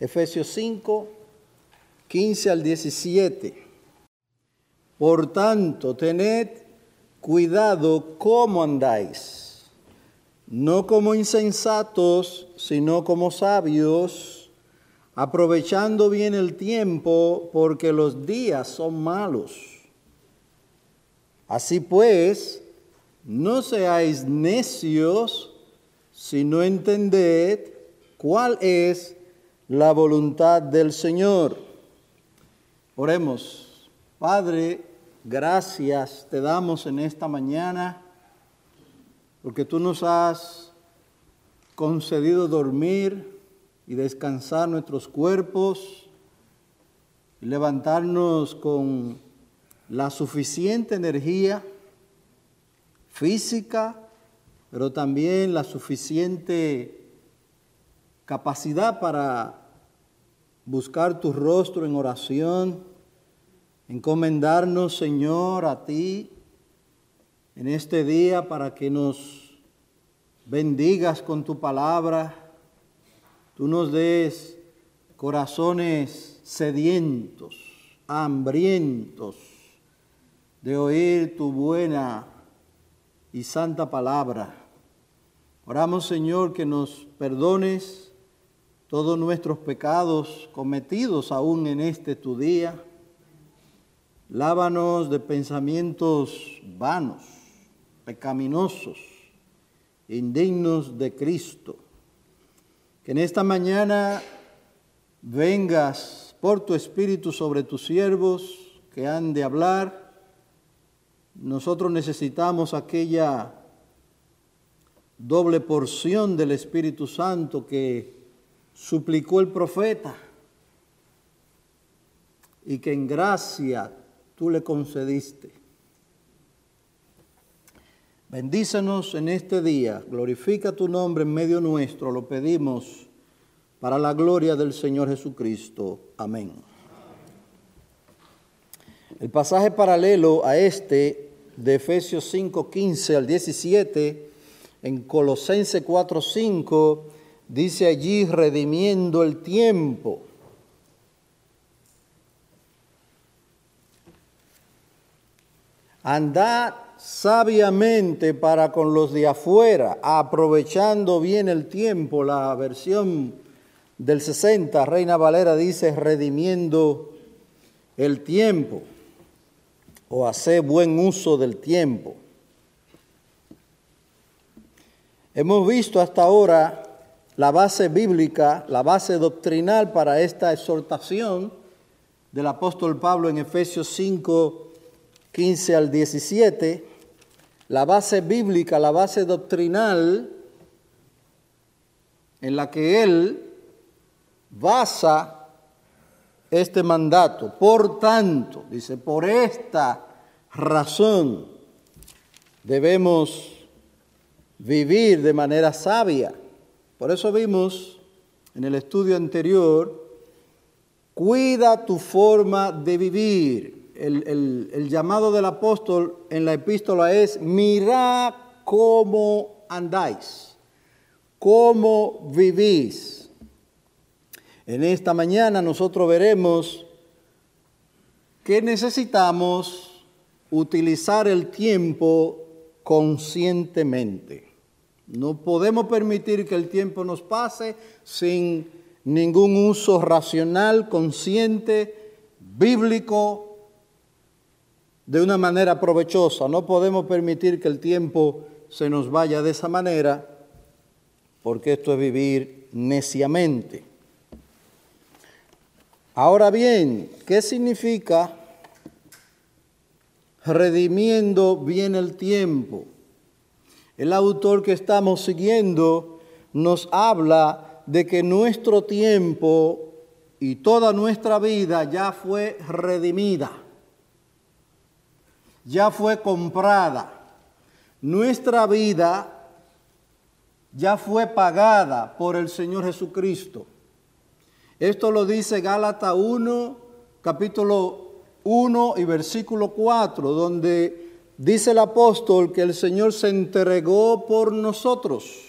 Efesios 5, 15 al 17. Por tanto, tened cuidado cómo andáis, no como insensatos, sino como sabios, aprovechando bien el tiempo, porque los días son malos. Así pues, no seáis necios, sino entended cuál es la voluntad del Señor. Oremos. Padre, gracias te damos en esta mañana porque tú nos has concedido dormir y descansar nuestros cuerpos levantarnos con la suficiente energía física, pero también la suficiente capacidad para buscar tu rostro en oración, encomendarnos, Señor, a ti en este día para que nos bendigas con tu palabra, tú nos des corazones sedientos, hambrientos de oír tu buena y santa palabra. Oramos, Señor, que nos perdones todos nuestros pecados cometidos aún en este tu día. Lávanos de pensamientos vanos, pecaminosos, indignos de Cristo. Que en esta mañana vengas por tu Espíritu sobre tus siervos que han de hablar. Nosotros necesitamos aquella doble porción del Espíritu Santo que suplicó el profeta y que en gracia tú le concediste. Bendícenos en este día, glorifica tu nombre en medio nuestro, lo pedimos para la gloria del Señor Jesucristo. Amén. El pasaje paralelo a este de Efesios 5, 15 al 17, en Colosense 4, 5, dice allí redimiendo el tiempo. Andad sabiamente para con los de afuera, aprovechando bien el tiempo. La versión del 60, Reina Valera dice redimiendo el tiempo o hacer buen uso del tiempo. Hemos visto hasta ahora la base bíblica, la base doctrinal para esta exhortación del apóstol Pablo en Efesios 5, 15 al 17, la base bíblica, la base doctrinal en la que él basa este mandato. Por tanto, dice, por esta razón debemos vivir de manera sabia por eso vimos en el estudio anterior, cuida tu forma de vivir. El, llamado del apóstol en la epístola es, mira cómo andáis, cómo vivís. En esta mañana nosotros veremos que necesitamos utilizar el tiempo conscientemente. No podemos permitir que el tiempo nos pase sin ningún uso racional, consciente, bíblico, de una manera provechosa. No podemos permitir que el tiempo se nos vaya de esa manera, porque esto es vivir neciamente. Ahora bien, ¿qué significa redimiendo bien el tiempo? El autor que estamos siguiendo nos habla de que nuestro tiempo y toda nuestra vida ya fue redimida, ya fue comprada. Nuestra vida ya fue pagada por el Señor Jesucristo. Esto lo dice Gálatas 1, capítulo 1 y versículo 4, donde Dice el apóstol que el Señor se entregó por nosotros.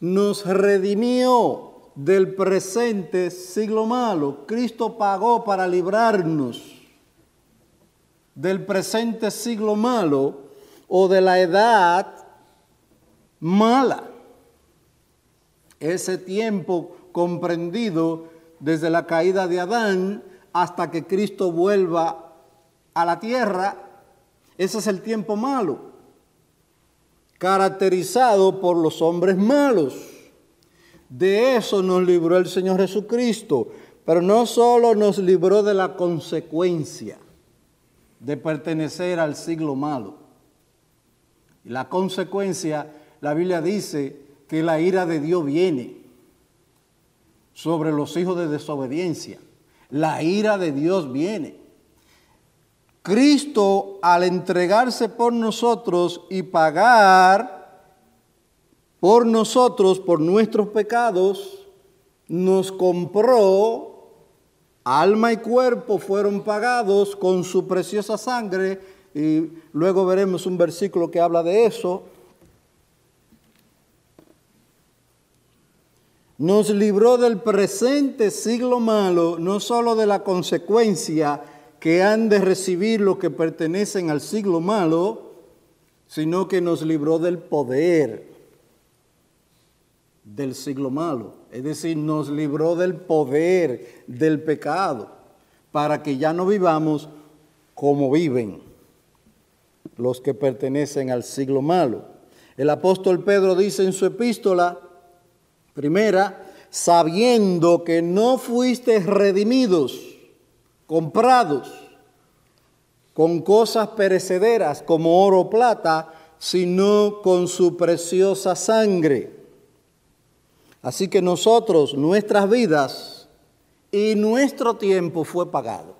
nos redimió del presente siglo malo. Cristo pagó para librarnos del presente siglo malo o de la edad mala. Ese tiempo comprendido desde la caída de Adán hasta que Cristo vuelva a la tierra, ese es el tiempo malo, caracterizado por los hombres malos. De eso nos libró el Señor Jesucristo, pero no solo nos libró de la consecuencia de pertenecer al siglo malo. La consecuencia, la Biblia dice que la ira de Dios viene sobre los hijos de desobediencia. La ira de Dios viene. Cristo al entregarse por nosotros y pagar por nosotros, por nuestros pecados, nos compró, alma y cuerpo fueron pagados con su preciosa sangre, y luego veremos un versículo que habla de eso. Nos libró del presente siglo malo, no solo de la consecuencia que han de recibir los que pertenecen al siglo malo, sino que nos libró del poder del siglo malo. Es decir, nos libró del poder del pecado para que ya no vivamos como viven los que pertenecen al siglo malo. El apóstol Pedro dice en su epístola, primera, sabiendo que no fuiste redimidos, comprados con cosas perecederas como oro o plata, sino con su preciosa sangre Así que nosotros, nuestras vidas y nuestro tiempo fue pagado.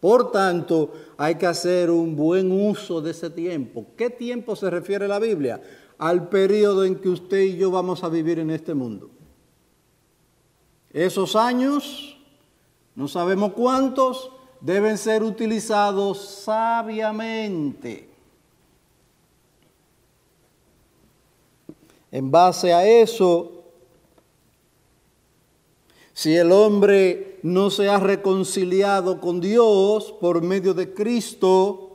Por tanto, hay que hacer un buen uso de ese tiempo. ¿Qué tiempo se refiere la Biblia? Al periodo en que usted y yo vamos a vivir en este mundo. Esos años, no sabemos cuántos, deben ser utilizados sabiamente. En base a eso, si el hombre no se ha reconciliado con Dios por medio de Cristo,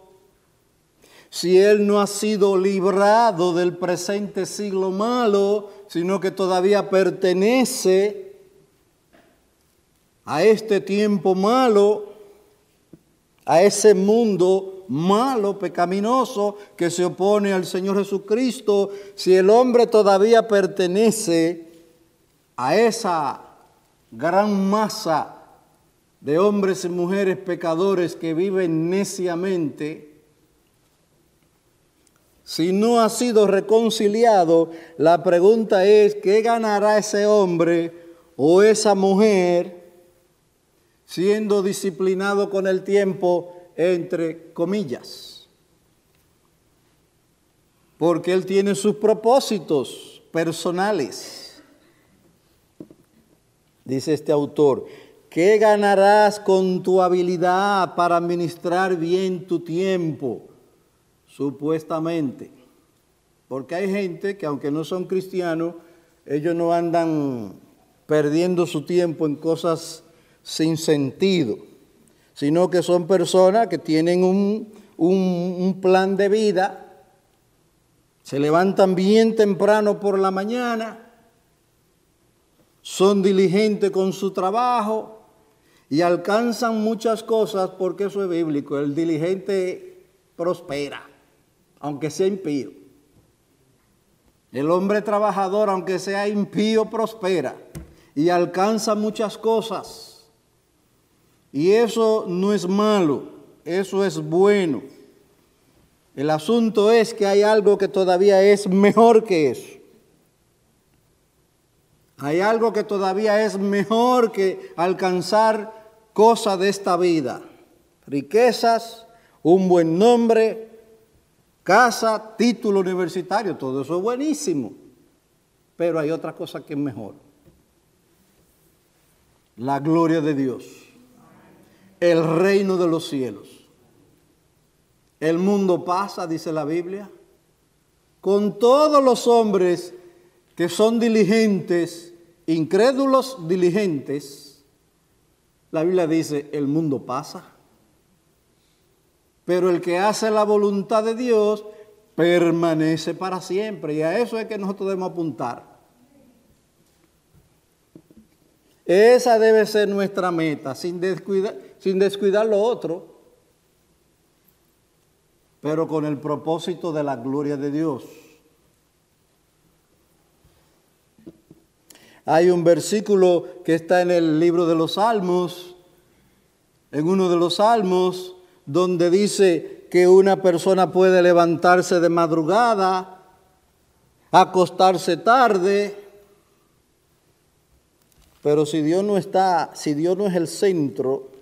si él no ha sido librado del presente siglo malo, sino que todavía pertenece a este tiempo malo, a ese mundo malo, pecaminoso, que se opone al Señor Jesucristo, si el hombre todavía pertenece a esa gran masa de hombres y mujeres pecadores que viven neciamente, si no ha sido reconciliado, la pregunta es, ¿qué ganará ese hombre o esa mujer siendo disciplinado con el tiempo, entre comillas? Porque él tiene sus propósitos personales dice este autor, ¿qué ganarás con tu habilidad para administrar bien tu tiempo? Supuestamente. Porque hay gente que aunque no son cristianos, ellos no andan perdiendo su tiempo en cosas sin sentido, sino que son personas que tienen un, un plan de vida, se levantan bien temprano por la mañana, son diligentes con su trabajo y alcanzan muchas cosas porque eso es bíblico. El diligente prospera, aunque sea impío. El hombre trabajador, aunque sea impío, prospera y alcanza muchas cosas. Y eso no es malo, eso es bueno. El asunto es que hay algo que todavía es mejor que eso. Hay algo que todavía es mejor que alcanzar cosas de esta vida. Riquezas, un buen nombre, casa, título universitario, todo eso es buenísimo. Pero hay otra cosa que es mejor. La gloria de Dios. El reino de los cielos. El mundo pasa, dice la Biblia, con todos los hombres que son diligentes, incrédulos diligentes, la Biblia dice, el mundo pasa. Pero el que hace la voluntad de Dios permanece para siempre. Y a eso es que nosotros debemos apuntar. Esa debe ser nuestra meta, sin descuidar, sin descuidar lo otro, pero con el propósito de la gloria de Dios. Hay un versículo que está en el libro de los Salmos, en uno de los Salmos, donde dice que una persona puede levantarse de madrugada, acostarse tarde, pero si Dios no está, si Dios no es el centro,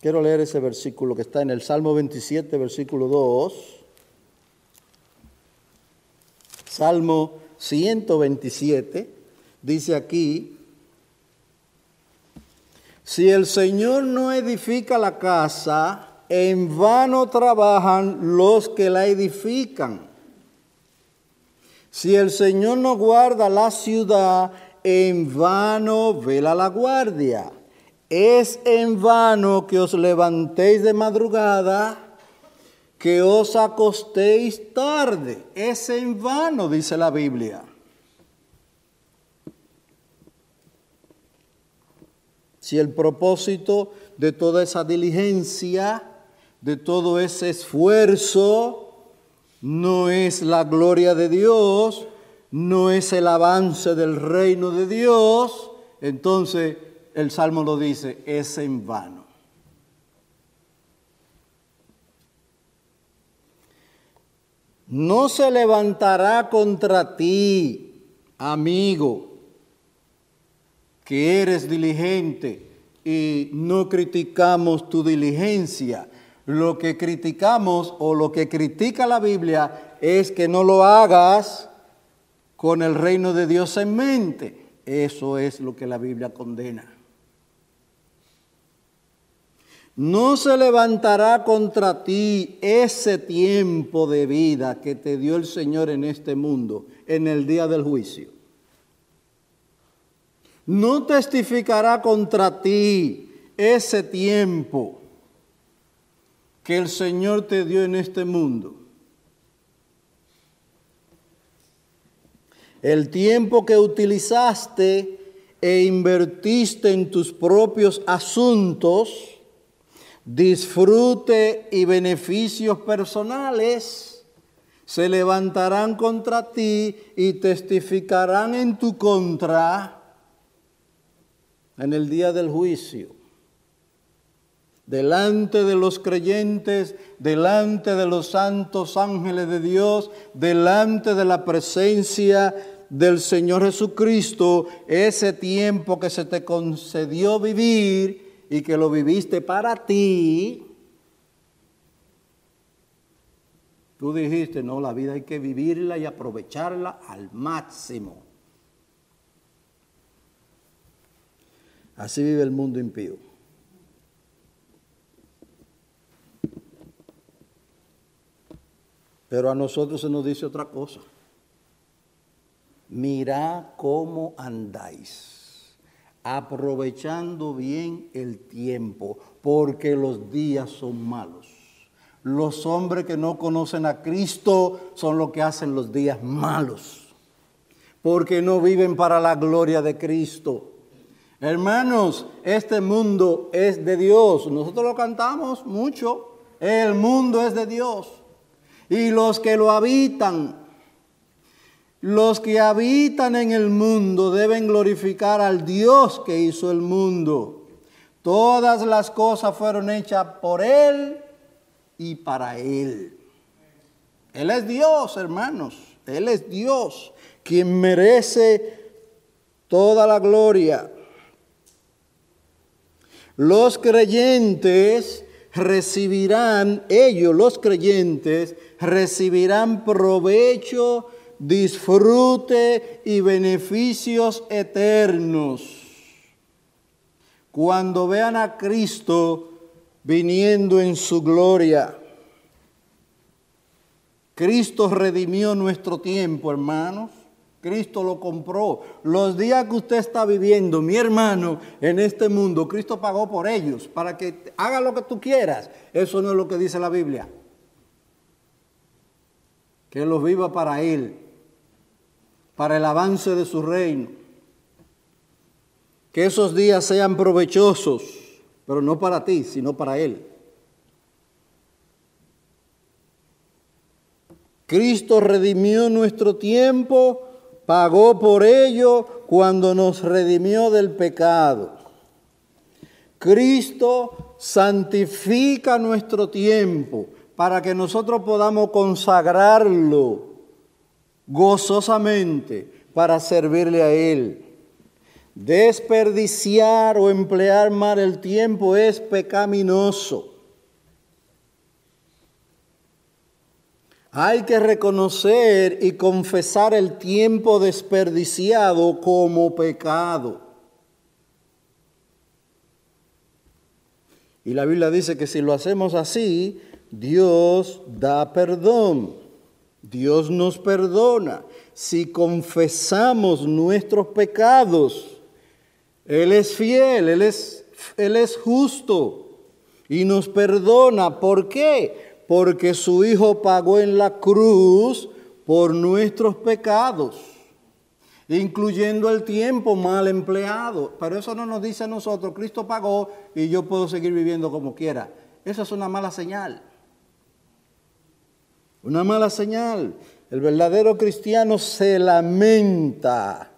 quiero leer ese versículo que está en el Salmo 27, versículo 2. Salmo 127 dice aquí, si el Señor no edifica la casa, en vano trabajan los que la edifican. Si el Señor no guarda la ciudad, en vano vela la guardia. Es en vano que os levantéis de madrugada, que os acostéis tarde. Es en vano, dice la Biblia. Si el propósito de toda esa diligencia, de todo ese esfuerzo, no es la gloria de Dios, no es el avance del reino de Dios, entonces el Salmo lo dice, es en vano. No se levantará contra ti, amigo, que eres diligente y no criticamos tu diligencia. Lo que criticamos o lo que critica la Biblia es que no lo hagas con el reino de Dios en mente. Eso es lo que la Biblia condena. No se levantará contra ti ese tiempo de vida que te dio el Señor en este mundo, en el día del juicio. No testificará contra ti ese tiempo que el Señor te dio en este mundo. el tiempo que utilizaste e invertiste en tus propios asuntos, disfrute y beneficios personales, se levantarán contra ti y testificarán en tu contra en el día del juicio delante de los creyentes, delante de los santos ángeles de Dios, delante de la presencia del Señor Jesucristo, ese tiempo que se te concedió vivir y que lo viviste para ti, tú dijiste, no, la vida hay que vivirla y aprovecharla al máximo. Así vive el mundo impío. Pero a nosotros se nos dice otra cosa. Mirá cómo andáis, aprovechando bien el tiempo, porque los días son malos. Los hombres que no conocen a Cristo son los que hacen los días malos, porque no viven para la gloria de Cristo. Hermanos, este mundo es de Dios. Nosotros lo cantamos mucho. El mundo es de Dios y los que lo habitan. Los que habitan en el mundo deben glorificar al Dios que hizo el mundo. Todas las cosas fueron hechas por Él y para Él. Él es Dios, hermanos. Él es Dios, quien merece toda la gloria. Los creyentes recibirán, ellos los creyentes, recibirán provecho, disfrute y beneficios eternos. Cuando vean a Cristo viniendo en su gloria, Cristo redimió nuestro tiempo, hermanos. Cristo lo compró. Los días que usted está viviendo, mi hermano, en este mundo, Cristo pagó por ellos para que haga lo que tú quieras. Eso no es lo que dice la Biblia. Que los viva para Él, para el avance de su reino. Que esos días sean provechosos, pero no para ti, sino para Él. Cristo redimió nuestro tiempo pagó por ello cuando nos redimió del pecado. Cristo santifica nuestro tiempo para que nosotros podamos consagrarlo gozosamente para servirle a Él. Desperdiciar o emplear mal el tiempo es pecaminoso. Hay que reconocer y confesar el tiempo desperdiciado como pecado. Y la Biblia dice que si lo hacemos así, Dios da perdón. Dios nos perdona. Si confesamos nuestros pecados, Él es fiel, Él es, Él es justo y nos perdona. ¿Por qué? porque su Hijo pagó en la cruz por nuestros pecados, incluyendo el tiempo mal empleado. Pero eso no nos dice a nosotros, Cristo pagó y yo puedo seguir viviendo como quiera. Eso es una mala señal. Una mala señal. El verdadero cristiano se lamenta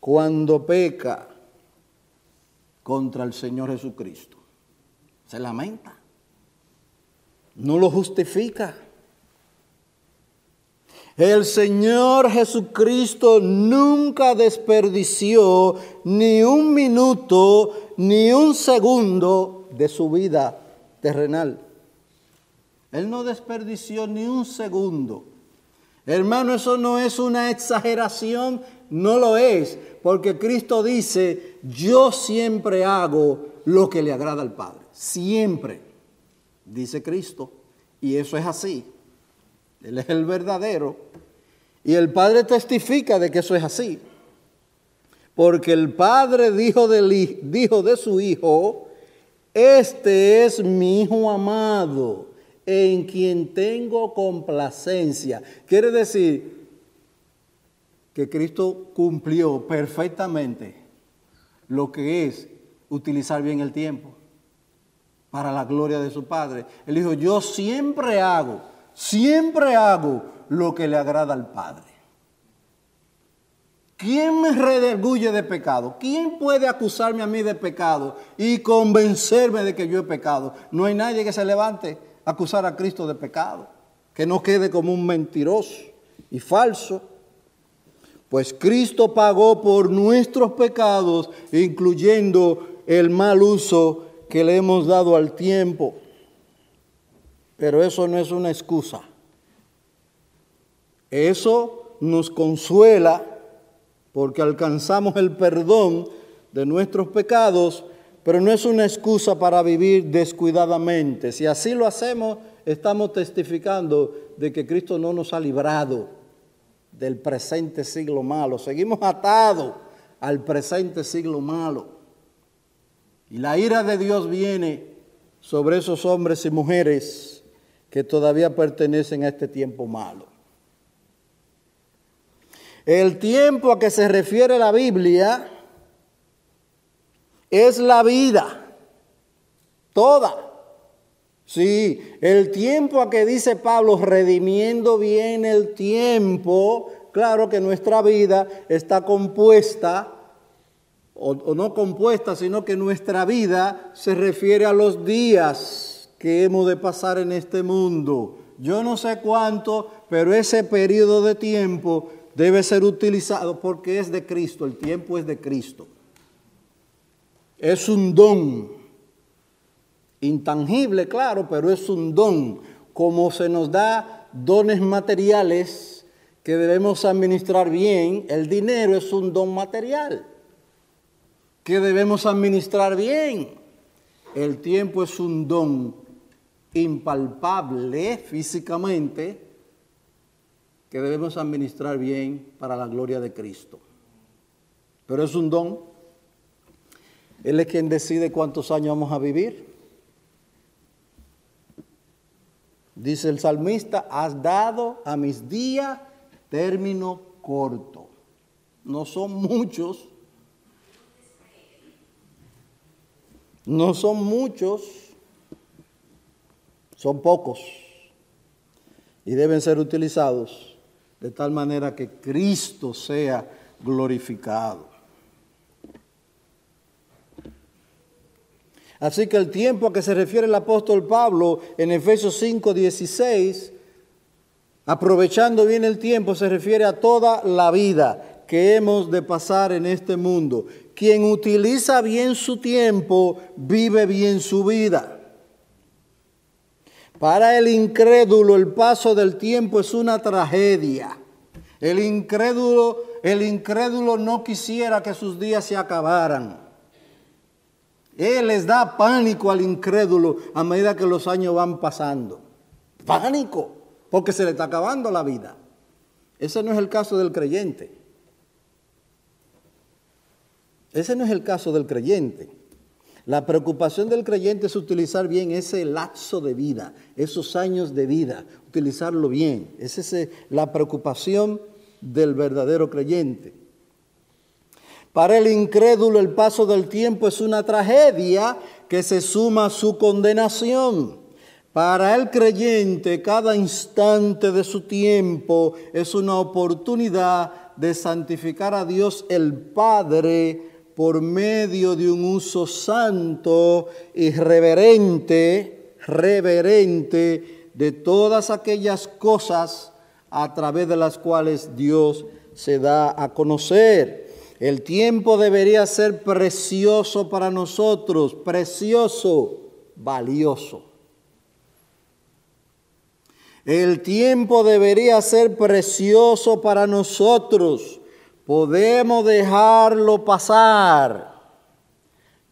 cuando peca contra el Señor Jesucristo. Se lamenta no lo justifica. El Señor Jesucristo nunca desperdició ni un minuto, ni un segundo de su vida terrenal. Él no desperdició ni un segundo. Hermano, eso no es una exageración, no lo es, porque Cristo dice, yo siempre hago lo que le agrada al Padre, siempre dice Cristo. Y eso es así. Él es el verdadero. Y el Padre testifica de que eso es así. Porque el Padre dijo, dijo de su Hijo, este es mi Hijo amado, en quien tengo complacencia. Quiere decir que Cristo cumplió perfectamente lo que es utilizar bien el tiempo para la gloria de su Padre. Él dijo, yo siempre hago, siempre hago lo que le agrada al Padre. ¿Quién me redarguye de pecado? ¿Quién puede acusarme a mí de pecado y convencerme de que yo he pecado? No hay nadie que se levante acusar a Cristo de pecado, que no quede como un mentiroso y falso. Pues Cristo pagó por nuestros pecados, incluyendo el mal uso que le hemos dado al tiempo, pero eso no es una excusa. Eso nos consuela porque alcanzamos el perdón de nuestros pecados, pero no es una excusa para vivir descuidadamente. Si así lo hacemos, estamos testificando de que Cristo no nos ha librado del presente siglo malo. Seguimos atados al presente siglo malo. Y la ira de Dios viene sobre esos hombres y mujeres que todavía pertenecen a este tiempo malo. El tiempo a que se refiere la Biblia es la vida, toda. Sí, el tiempo a que dice Pablo, redimiendo bien el tiempo, claro que nuestra vida está compuesta o, no compuesta, sino que nuestra vida se refiere a los días que hemos de pasar en este mundo. Yo no sé cuánto, pero ese periodo de tiempo debe ser utilizado porque es de Cristo, el tiempo es de Cristo. Es un don, intangible, claro, pero es un don, como se nos da dones materiales que debemos administrar bien, el dinero es un don material que debemos administrar bien. El tiempo es un don impalpable físicamente, que debemos administrar bien para la gloria de Cristo. Pero es un don. Él es quien decide cuántos años vamos a vivir. Dice el salmista, has dado a mis días término corto. No son muchos. No son muchos. Son pocos. Y deben ser utilizados de tal manera que Cristo sea glorificado. Así que el tiempo a que se refiere el apóstol Pablo en Efesios 5, 16, aprovechando bien el tiempo, se refiere a toda la vida que hemos de pasar en este mundo. Quien utiliza bien su tiempo, vive bien su vida. Para el incrédulo el paso del tiempo es una tragedia. El incrédulo, el incrédulo no quisiera que sus días se acabaran. Él les da pánico al incrédulo a medida que los años van pasando. Pánico, porque se le está acabando la vida. Ese no es el caso del creyente. Ese no es el caso del creyente. La preocupación del creyente es utilizar bien ese lapso de vida, esos años de vida, utilizarlo bien. Esa es la preocupación del verdadero creyente. Para el incrédulo el paso del tiempo es una tragedia que se suma a su condenación. Para el creyente cada instante de su tiempo es una oportunidad de santificar a Dios el Padre por medio de un uso santo y reverente, reverente de todas aquellas cosas a través de las cuales Dios se da a conocer. El tiempo debería ser precioso para nosotros, precioso, valioso. El tiempo debería ser precioso para nosotros, Podemos dejarlo pasar,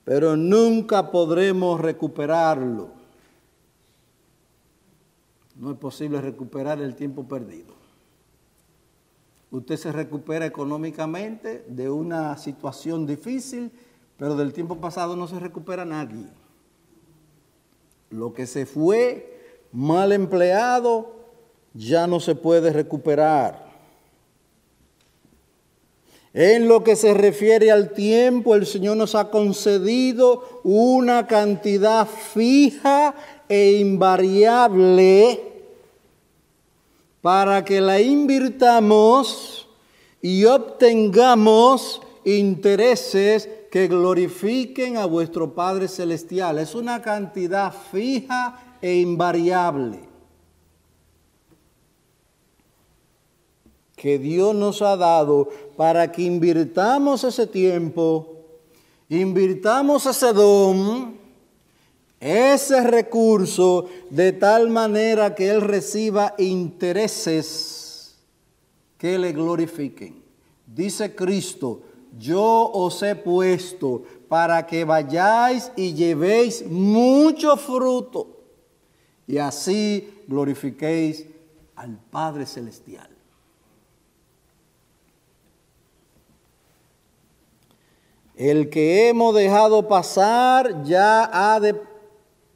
pero nunca podremos recuperarlo. No es posible recuperar el tiempo perdido. Usted se recupera económicamente de una situación difícil, pero del tiempo pasado no se recupera nadie. Lo que se fue mal empleado ya no se puede recuperar. En lo que se refiere al tiempo, el Señor nos ha concedido una cantidad fija e invariable para que la invirtamos y obtengamos intereses que glorifiquen a vuestro Padre Celestial. Es una cantidad fija e invariable. que Dios nos ha dado para que invirtamos ese tiempo, invirtamos ese don, ese recurso, de tal manera que Él reciba intereses que le glorifiquen. Dice Cristo, yo os he puesto para que vayáis y llevéis mucho fruto y así glorifiquéis al Padre Celestial. El que hemos dejado pasar ya ha de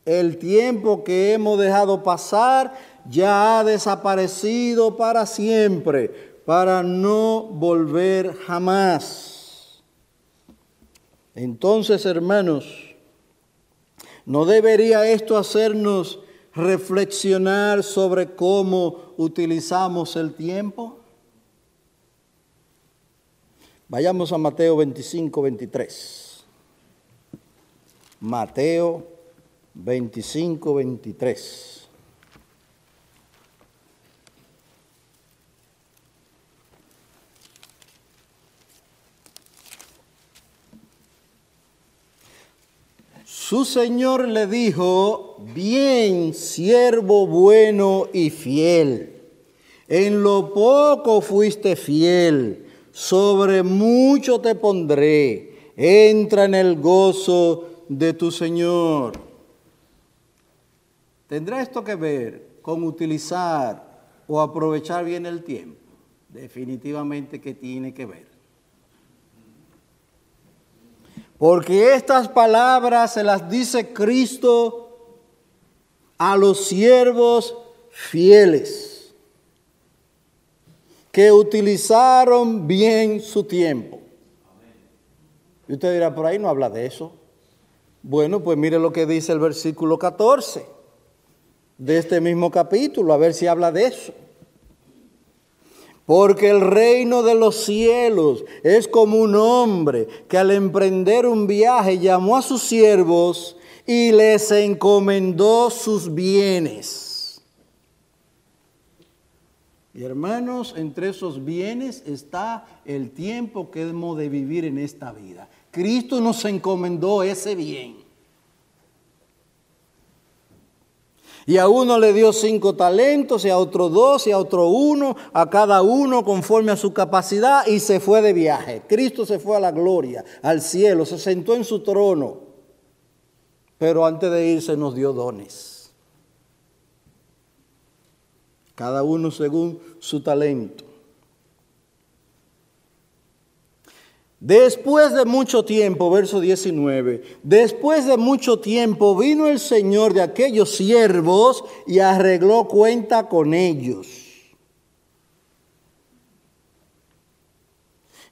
el tiempo que hemos dejado pasar ya ha desaparecido para siempre, para no volver jamás. Entonces, hermanos, ¿no debería esto hacernos reflexionar sobre cómo utilizamos el tiempo? Vayamos a Mateo 25, 23. Mateo 25, 23. Su Señor le dijo, bien, siervo bueno y fiel, en lo poco fuiste fiel sobre mucho te pondré, entra en el gozo de tu Señor. ¿Tendrá esto que ver con utilizar o aprovechar bien el tiempo? Definitivamente que tiene que ver. Porque estas palabras se las dice Cristo a los siervos fieles que utilizaron bien su tiempo. Y usted dirá, por ahí no habla de eso. Bueno, pues mire lo que dice el versículo 14 de este mismo capítulo, a ver si habla de eso. Porque el reino de los cielos es como un hombre que al emprender un viaje llamó a sus siervos y les encomendó sus bienes. Y hermanos, entre esos bienes está el tiempo que hemos de vivir en esta vida. Cristo nos encomendó ese bien. Y a uno le dio cinco talentos, y a otro dos, y a otro uno, a cada uno conforme a su capacidad, y se fue de viaje. Cristo se fue a la gloria, al cielo, se sentó en su trono, pero antes de irse nos dio dones. Cada uno según su talento. Después de mucho tiempo, verso 19, después de mucho tiempo vino el Señor de aquellos siervos y arregló cuenta con ellos.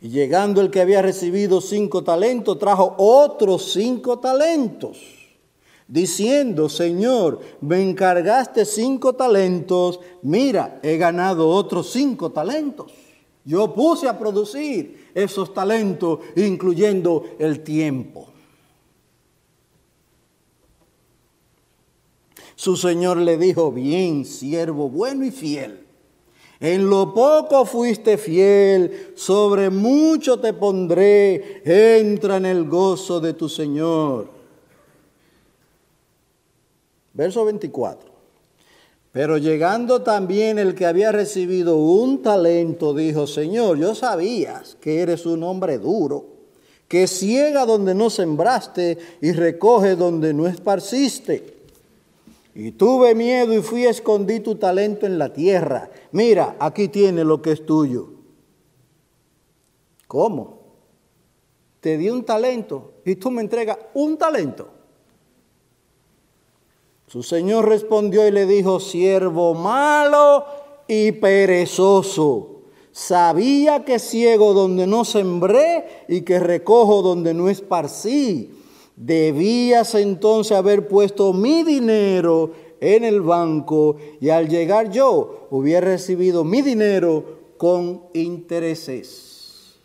Y llegando el que había recibido cinco talentos, trajo otros cinco talentos, diciendo, Señor, me encargaste cinco talentos, mira, he ganado otros cinco talentos. Yo puse a producir esos talentos, incluyendo el tiempo. Su Señor le dijo, bien, siervo bueno y fiel. En lo poco fuiste fiel, sobre mucho te pondré, entra en el gozo de tu Señor. Verso 24. Pero llegando también el que había recibido un talento, dijo, Señor, yo sabías que eres un hombre duro, que ciega donde no sembraste y recoge donde no esparciste. Y tuve miedo y fui a escondí tu talento en la tierra. Mira, aquí tiene lo que es tuyo. ¿Cómo? Te di un talento y tú me entregas un talento. Su señor respondió y le dijo, siervo malo y perezoso. Sabía que ciego donde no sembré y que recojo donde no esparcí. Debías entonces haber puesto mi dinero en el banco y al llegar yo hubiera recibido mi dinero con intereses.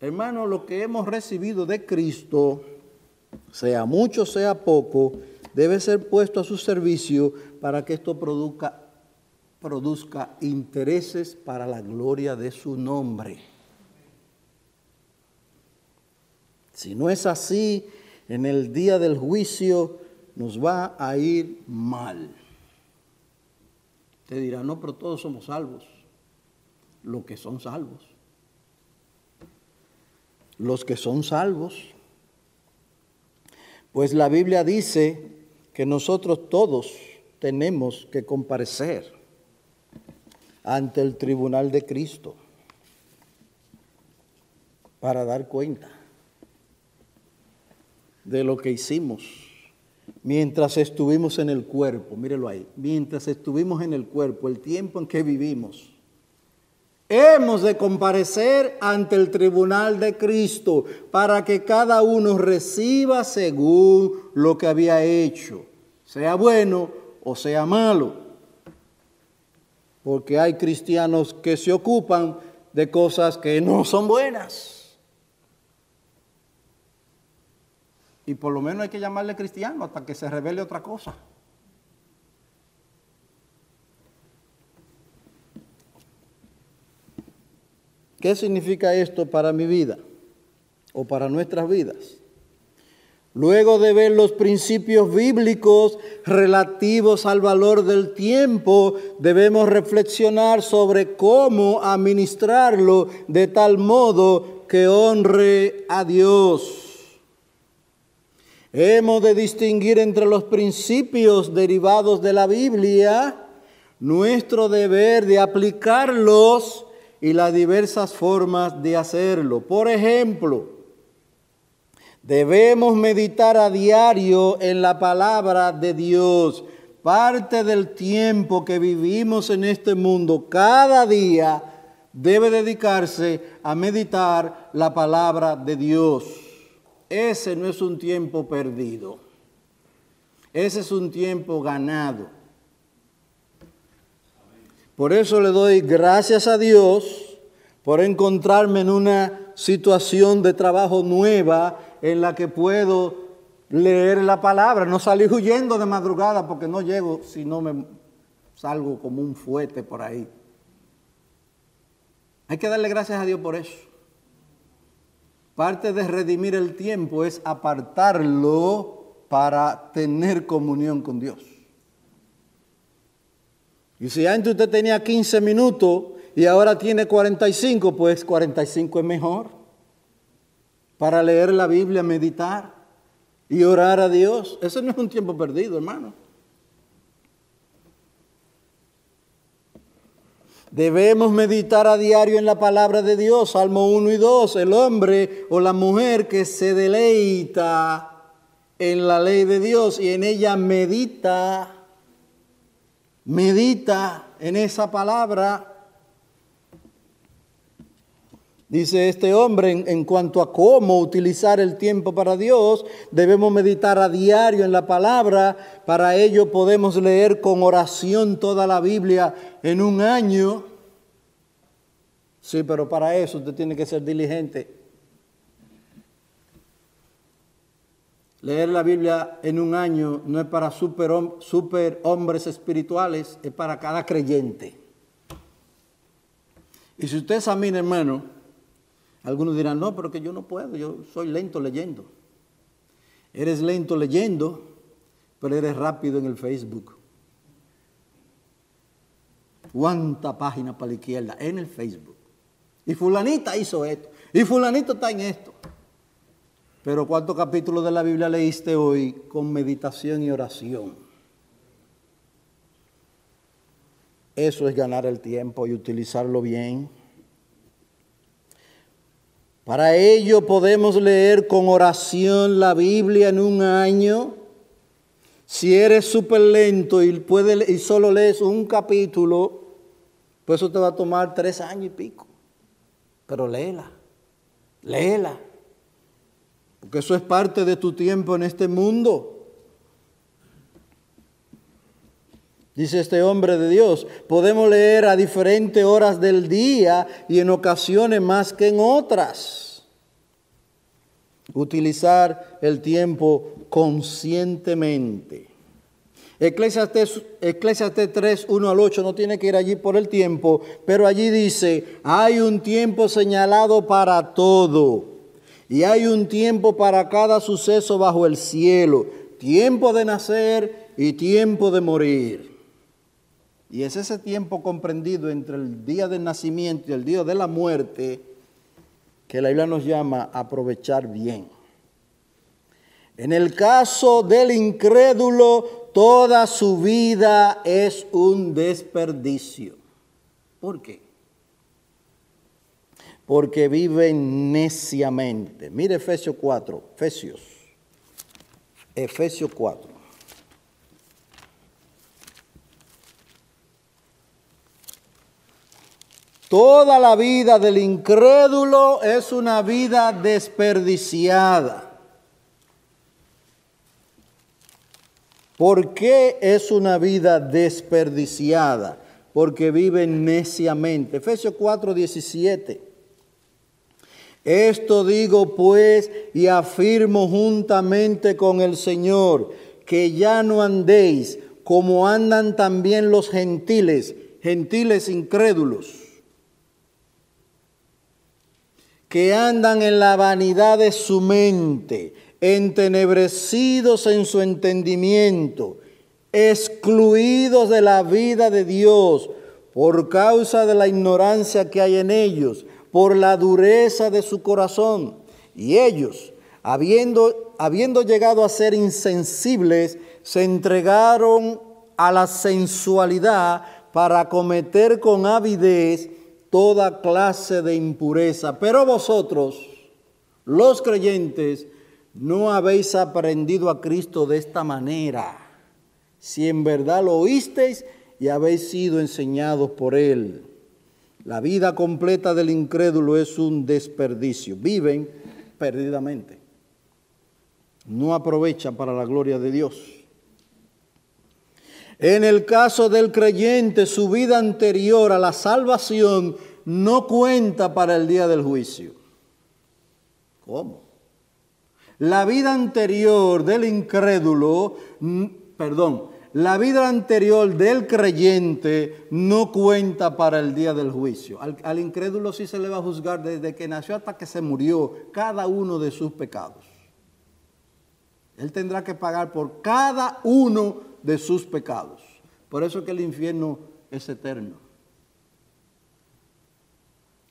Hermano, lo que hemos recibido de Cristo, sea mucho, sea poco, debe ser puesto a su servicio para que esto produzca, produzca intereses para la gloria de su nombre. Si no es así, en el día del juicio nos va a ir mal. Te dirá, no, pero todos somos salvos. Los que son salvos. Los que son salvos. Pues la Biblia dice que nosotros todos tenemos que comparecer ante el tribunal de Cristo para dar cuenta de lo que hicimos mientras estuvimos en el cuerpo, mírelo ahí, mientras estuvimos en el cuerpo, el tiempo en que vivimos. Hemos de comparecer ante el tribunal de Cristo para que cada uno reciba según lo que había hecho sea bueno o sea malo. Porque hay cristianos que se ocupan de cosas que no son buenas. Y por lo menos hay que llamarle cristiano hasta que se revele otra cosa. ¿Qué significa esto para mi vida o para nuestras vidas? Luego de ver los principios bíblicos relativos al valor del tiempo, debemos reflexionar sobre cómo administrarlo de tal modo que honre a Dios. Hemos de distinguir entre los principios derivados de la Biblia, nuestro deber de aplicarlos y las diversas formas de hacerlo. Por ejemplo, debemos meditar a diario en la palabra de Dios. Parte del tiempo que vivimos en este mundo, cada día, debe dedicarse a meditar la palabra de Dios. Ese no es un tiempo perdido. Ese es un tiempo ganado. Por eso le doy gracias a Dios por encontrarme en una situación de trabajo nueva en la que puedo leer la palabra, no salir huyendo de madrugada porque no llego si no me salgo como un fuete por ahí. Hay que darle gracias a Dios por eso. Parte de redimir el tiempo es apartarlo para tener comunión con Dios. Y si antes usted tenía 15 minutos y ahora tiene 45, pues 45 es mejor para leer la Biblia, meditar y orar a Dios. Eso no es un tiempo perdido, hermano. Debemos meditar a diario en la palabra de Dios, Salmo 1 y 2. El hombre o la mujer que se deleita en la ley de Dios y en ella medita, medita en esa palabra. Dice este hombre en, cuanto a cómo utilizar el tiempo para Dios, debemos meditar a diario en la palabra, para ello podemos leer con oración toda la Biblia en un año. Sí, pero para eso usted tiene que ser diligente. Leer la Biblia en un año no es para super, hombres espirituales, es para cada creyente. Y si usted examina, hermano, algunos dirán, no, pero que yo no puedo, yo soy lento leyendo. Eres lento leyendo, pero eres rápido en el Facebook. ¿Cuánta página para la izquierda? En el Facebook. Y fulanita hizo esto. Y fulanito está en esto. Pero ¿cuántos capítulos de la Biblia leíste hoy con meditación y oración? Eso es ganar el tiempo y utilizarlo bien. Para ello podemos leer con oración la Biblia en un año. Si eres súper lento y, solo lees un capítulo, pues eso te va a tomar tres años y pico. Pero léela, léela. Porque eso es parte de tu tiempo en este mundo. Dice este hombre de Dios, podemos leer a diferentes horas del día y en ocasiones más que en otras. Utilizar el tiempo conscientemente. Eclesiastes, 3, 1 al 8, no tiene que ir allí por el tiempo, pero allí dice, hay un tiempo señalado para todo y hay un tiempo para cada suceso bajo el cielo, tiempo de nacer y tiempo de morir. Y es ese tiempo comprendido entre el día del nacimiento y el día de la muerte que la Biblia nos llama a aprovechar bien. En el caso del incrédulo, toda su vida es un desperdicio. ¿Por qué? Porque vive neciamente. Mire Efesios 4, Efesios, Efesios 4. Toda la vida del incrédulo es una vida desperdiciada. ¿Por qué es una vida desperdiciada? Porque viven neciamente. Efesios 4, 17. Esto digo pues y afirmo juntamente con el Señor, que ya no andéis como andan también los gentiles, gentiles incrédulos, que andan en la vanidad de su mente entenebrecidos en su entendimiento, excluidos de la vida de Dios por causa de la ignorancia que hay en ellos, por la dureza de su corazón. Y ellos, habiendo, habiendo llegado a ser insensibles, se entregaron a la sensualidad para cometer con avidez toda clase de impureza. Pero vosotros, los creyentes, no habéis aprendido a Cristo de esta manera. Si en verdad lo oísteis y habéis sido enseñados por Él. La vida completa del incrédulo es un desperdicio. Viven perdidamente. No aprovechan para la gloria de Dios. En el caso del creyente, su vida anterior a la salvación no cuenta para el día del juicio. ¿Cómo? La vida anterior del incrédulo, perdón, la vida anterior del creyente no cuenta para el día del juicio. Al, incrédulo sí se le va a juzgar desde que nació hasta que se murió cada uno de sus pecados. Él tendrá que pagar por cada uno de sus pecados. Por eso que el infierno es eterno.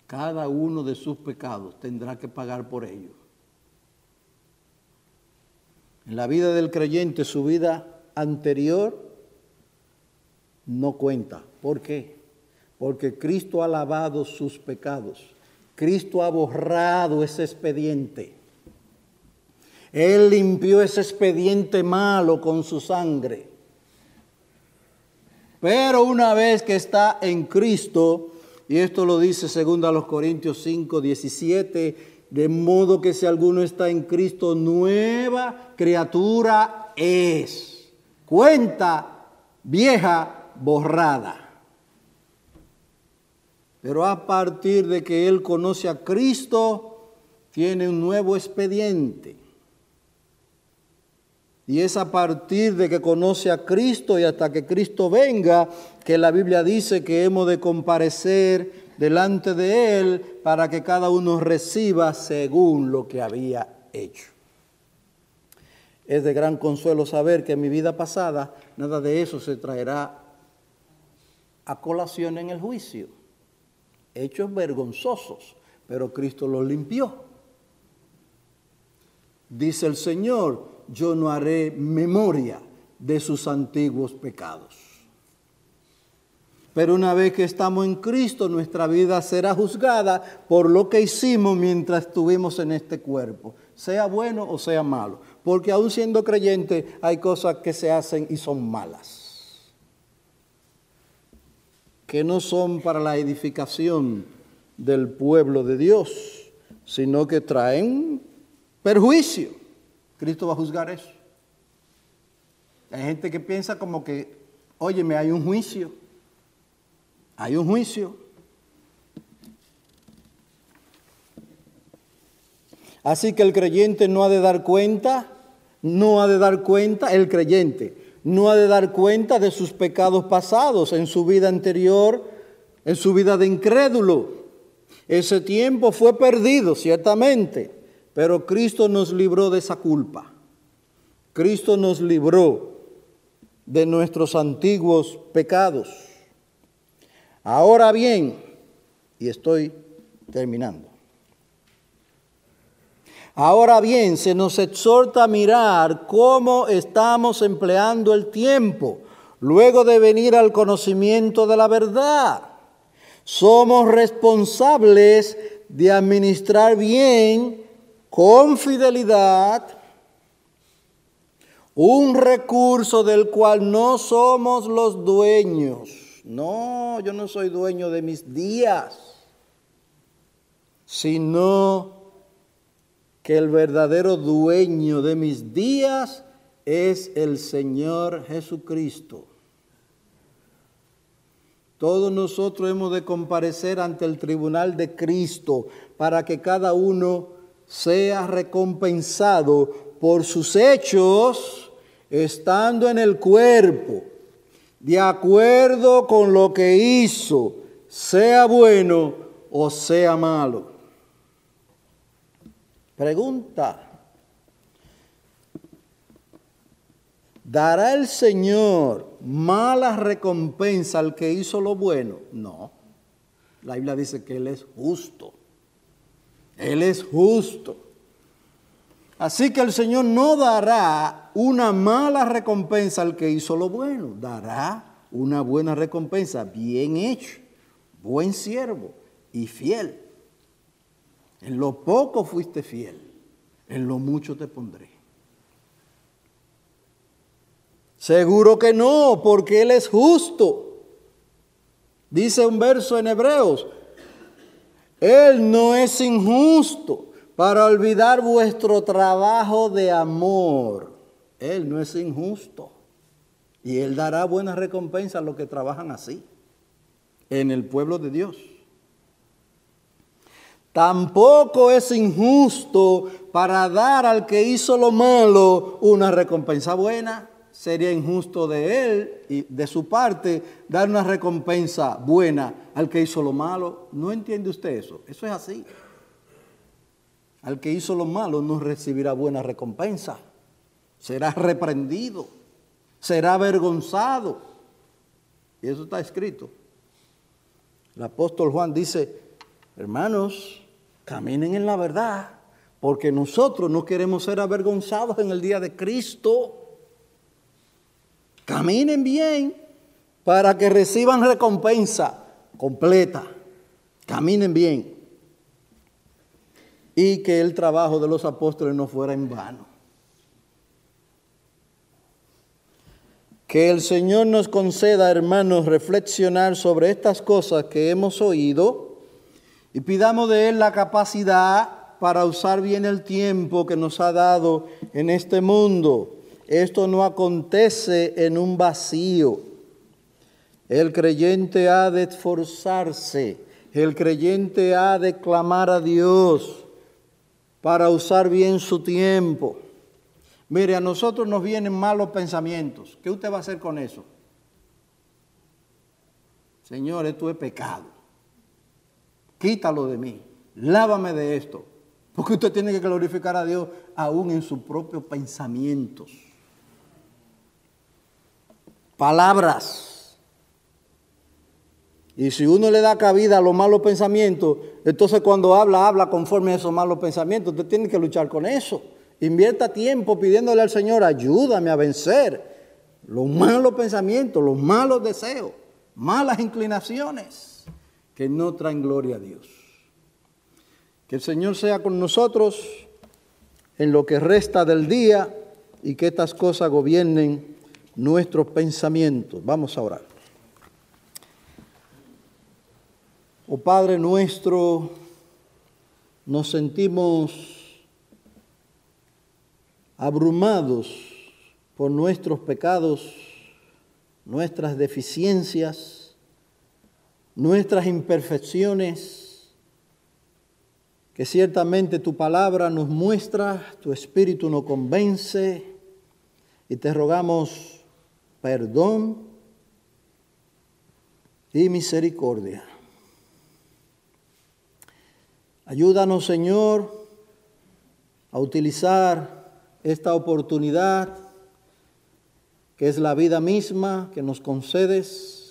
Cada uno de sus pecados tendrá que pagar por ello. En la vida del creyente, su vida anterior no cuenta. ¿Por qué? Porque Cristo ha lavado sus pecados. Cristo ha borrado ese expediente. Él limpió ese expediente malo con su sangre. Pero una vez que está en Cristo, y esto lo dice segundo a los Corintios 5, 17, de modo que si alguno está en Cristo, nueva criatura es. Cuenta vieja borrada. Pero a partir de que él conoce a Cristo, tiene un nuevo expediente. Y es a partir de que conoce a Cristo y hasta que Cristo venga que la Biblia dice que hemos de comparecer delante de Él para que cada uno reciba según lo que había hecho. Es de gran consuelo saber que en mi vida pasada nada de eso se traerá a colación en el juicio. Hechos vergonzosos, pero Cristo los limpió. Dice el Señor, yo no haré memoria de sus antiguos pecados. Pero una vez que estamos en Cristo, nuestra vida será juzgada por lo que hicimos mientras estuvimos en este cuerpo, sea bueno o sea malo. Porque aún siendo creyente hay cosas que se hacen y son malas, que no son para la edificación del pueblo de Dios, sino que traen perjuicio. Cristo va a juzgar eso. Hay gente que piensa como que, óyeme, hay un juicio. Hay un juicio. Así que el creyente no ha de dar cuenta, no ha de dar cuenta, el creyente no ha de dar cuenta de sus pecados pasados en su vida anterior, en su vida de incrédulo. Ese tiempo fue perdido, ciertamente, pero Cristo nos libró de esa culpa. Cristo nos libró de nuestros antiguos pecados. Ahora bien, y estoy terminando. Ahora bien, se nos exhorta a mirar cómo estamos empleando el tiempo luego de venir al conocimiento de la verdad. Somos responsables de administrar bien, con fidelidad, un recurso del cual no somos los dueños no, yo no soy dueño de mis días, sino que el verdadero dueño de mis días es el Señor Jesucristo. Todos nosotros hemos de comparecer ante el tribunal de Cristo para que cada uno sea recompensado por sus hechos estando en el cuerpo de acuerdo con lo que hizo, sea bueno o sea malo. Pregunta. ¿Dará el Señor mala recompensa al que hizo lo bueno? No. La Biblia dice que Él es justo. Él es justo. Así que el Señor no dará una mala recompensa al que hizo lo bueno, dará una buena recompensa. Bien hecho, buen siervo y fiel. En lo poco fuiste fiel, en lo mucho te pondré. Seguro que no, porque Él es justo. Dice un verso en Hebreos, Él no es injusto para olvidar vuestro trabajo de amor. Él no es injusto. Y Él dará buena recompensa a los que trabajan así en el pueblo de Dios. Tampoco es injusto para dar al que hizo lo malo una recompensa buena. Sería injusto de él y de su parte dar una recompensa buena al que hizo lo malo. ¿No entiende usted eso? Eso es así. Al que hizo lo malo no recibirá buena recompensa. Será reprendido. Será avergonzado. Y eso está escrito. El apóstol Juan dice, hermanos, caminen en la verdad, porque nosotros no queremos ser avergonzados en el día de Cristo. Caminen bien para que reciban recompensa completa. Caminen bien. Y que el trabajo de los apóstoles no fuera en vano. Que el Señor nos conceda, hermanos, reflexionar sobre estas cosas que hemos oído y pidamos de Él la capacidad para usar bien el tiempo que nos ha dado en este mundo. Esto no acontece en un vacío. El creyente ha de esforzarse, el creyente ha de clamar a Dios para usar bien su tiempo. Mire, a nosotros nos vienen malos pensamientos. ¿Qué usted va a hacer con eso? Señor, esto es pecado. Quítalo de mí. Lávame de esto. Porque usted tiene que glorificar a Dios aún en sus propios pensamientos. Palabras. Y si uno le da cabida a los malos pensamientos, entonces cuando habla, habla conforme a esos malos pensamientos. Usted tiene que luchar con eso. Invierta tiempo pidiéndole al Señor, ayúdame a vencer los malos pensamientos, los malos deseos, malas inclinaciones que no traen gloria a Dios. Que el Señor sea con nosotros en lo que resta del día y que estas cosas gobiernen nuestros pensamientos. Vamos a orar. Oh Padre nuestro, nos sentimos abrumados por nuestros pecados, nuestras deficiencias, nuestras imperfecciones, que ciertamente tu palabra nos muestra, tu espíritu nos convence y te rogamos perdón y misericordia. Ayúdanos, Señor, a utilizar esta oportunidad que es la vida misma que nos concedes,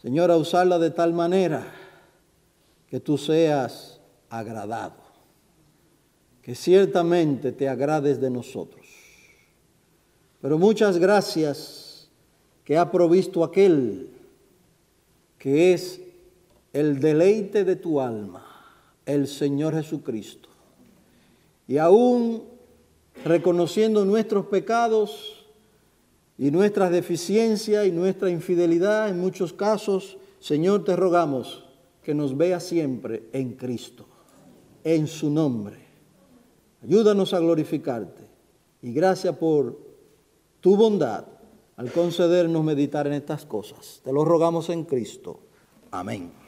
Señor, a usarla de tal manera que tú seas agradado, que ciertamente te agrades de nosotros. Pero muchas gracias que ha provisto aquel que es el deleite de tu alma, el Señor Jesucristo. Y aún reconociendo nuestros pecados y nuestras deficiencias y nuestra infidelidad en muchos casos, Señor, te rogamos que nos vea siempre en Cristo, en su nombre. Ayúdanos a glorificarte y gracias por tu bondad al concedernos meditar en estas cosas. Te lo rogamos en Cristo. Amén.